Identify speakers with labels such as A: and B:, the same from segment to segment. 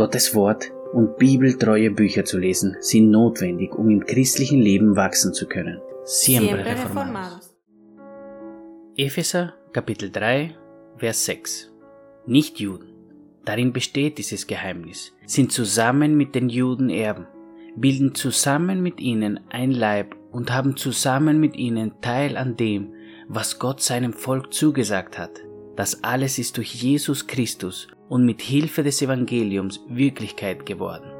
A: Gottes Wort und bibeltreue Bücher zu lesen sind notwendig, um im christlichen Leben wachsen zu können. Siempre reformados. Epheser Kapitel 3 Vers 6 Nicht-Juden, darin besteht dieses Geheimnis, sind zusammen mit den Juden Erben, bilden zusammen mit ihnen ein Leib und haben zusammen mit ihnen Teil an dem, was Gott seinem Volk zugesagt hat. Das alles ist durch Jesus Christus und mit Hilfe des Evangeliums Wirklichkeit geworden.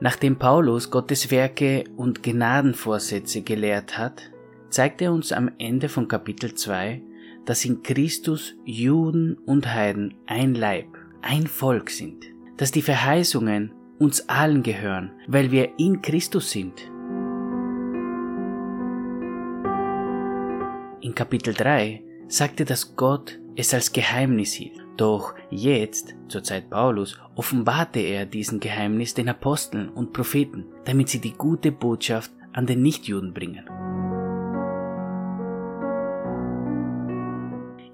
A: Nachdem Paulus Gottes Werke und Gnadenvorsätze gelehrt hat, zeigt er uns am Ende von Kapitel 2, dass in Christus Juden und Heiden ein Leib, ein Volk sind, dass die Verheißungen uns allen gehören, weil wir in Christus sind. In Kapitel 3 sagte, dass Gott es als Geheimnis hielt. Doch jetzt, zur Zeit Paulus, offenbarte er diesen Geheimnis den Aposteln und Propheten, damit sie die gute Botschaft an den Nichtjuden bringen.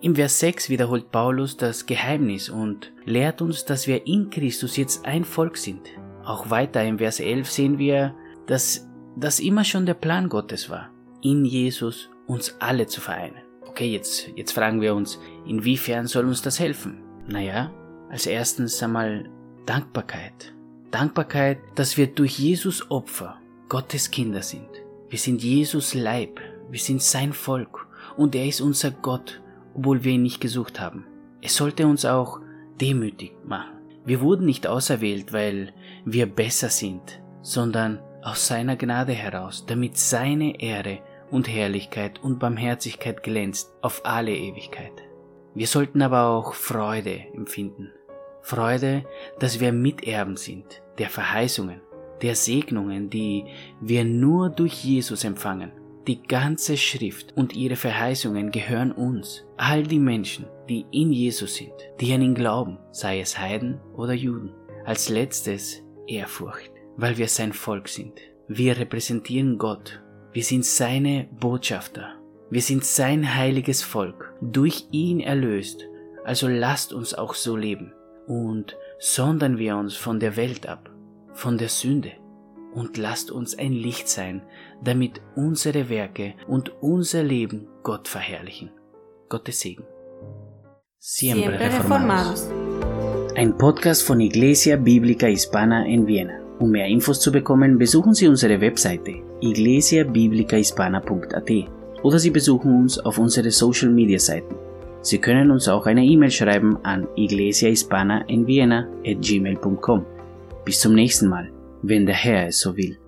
A: Im Vers 6 wiederholt Paulus das Geheimnis und lehrt uns, dass wir in Christus jetzt ein Volk sind. Auch weiter im Vers 11 sehen wir, dass das immer schon der Plan Gottes war, in Jesus uns alle zu vereinen. Okay, jetzt, jetzt fragen wir uns, inwiefern soll uns das helfen? Naja, als erstens einmal Dankbarkeit. Dankbarkeit, dass wir durch Jesus Opfer Gottes Kinder sind. Wir sind Jesus Leib, wir sind sein Volk und er ist unser Gott, obwohl wir ihn nicht gesucht haben. Es sollte uns auch demütig machen. Wir wurden nicht auserwählt, weil wir besser sind, sondern aus seiner Gnade heraus, damit seine Ehre und Herrlichkeit und Barmherzigkeit glänzt auf alle Ewigkeit. Wir sollten aber auch Freude empfinden. Freude, dass wir Miterben sind der Verheißungen, der Segnungen, die wir nur durch Jesus empfangen. Die ganze Schrift und ihre Verheißungen gehören uns, all die Menschen, die in Jesus sind, die an ihn glauben, sei es Heiden oder Juden. Als letztes Ehrfurcht, weil wir sein Volk sind. Wir repräsentieren Gott wir sind seine Botschafter. Wir sind sein heiliges Volk, durch ihn erlöst. Also lasst uns auch so leben. Und sondern wir uns von der Welt ab, von der Sünde. Und lasst uns ein Licht sein, damit unsere Werke und unser Leben Gott verherrlichen. Gottes Segen.
B: Siempre, reformados.
A: Ein Podcast von Iglesia Bíblica Hispana en Viena. Um mehr Infos zu bekommen, besuchen Sie unsere Webseite iglesiabiblicahispana.at oder Sie besuchen uns auf unsere Social Media Seiten. Sie können uns auch eine E-Mail schreiben an iglesiahispana in Vienna at gmail.com. Bis zum nächsten Mal, wenn der Herr es so will.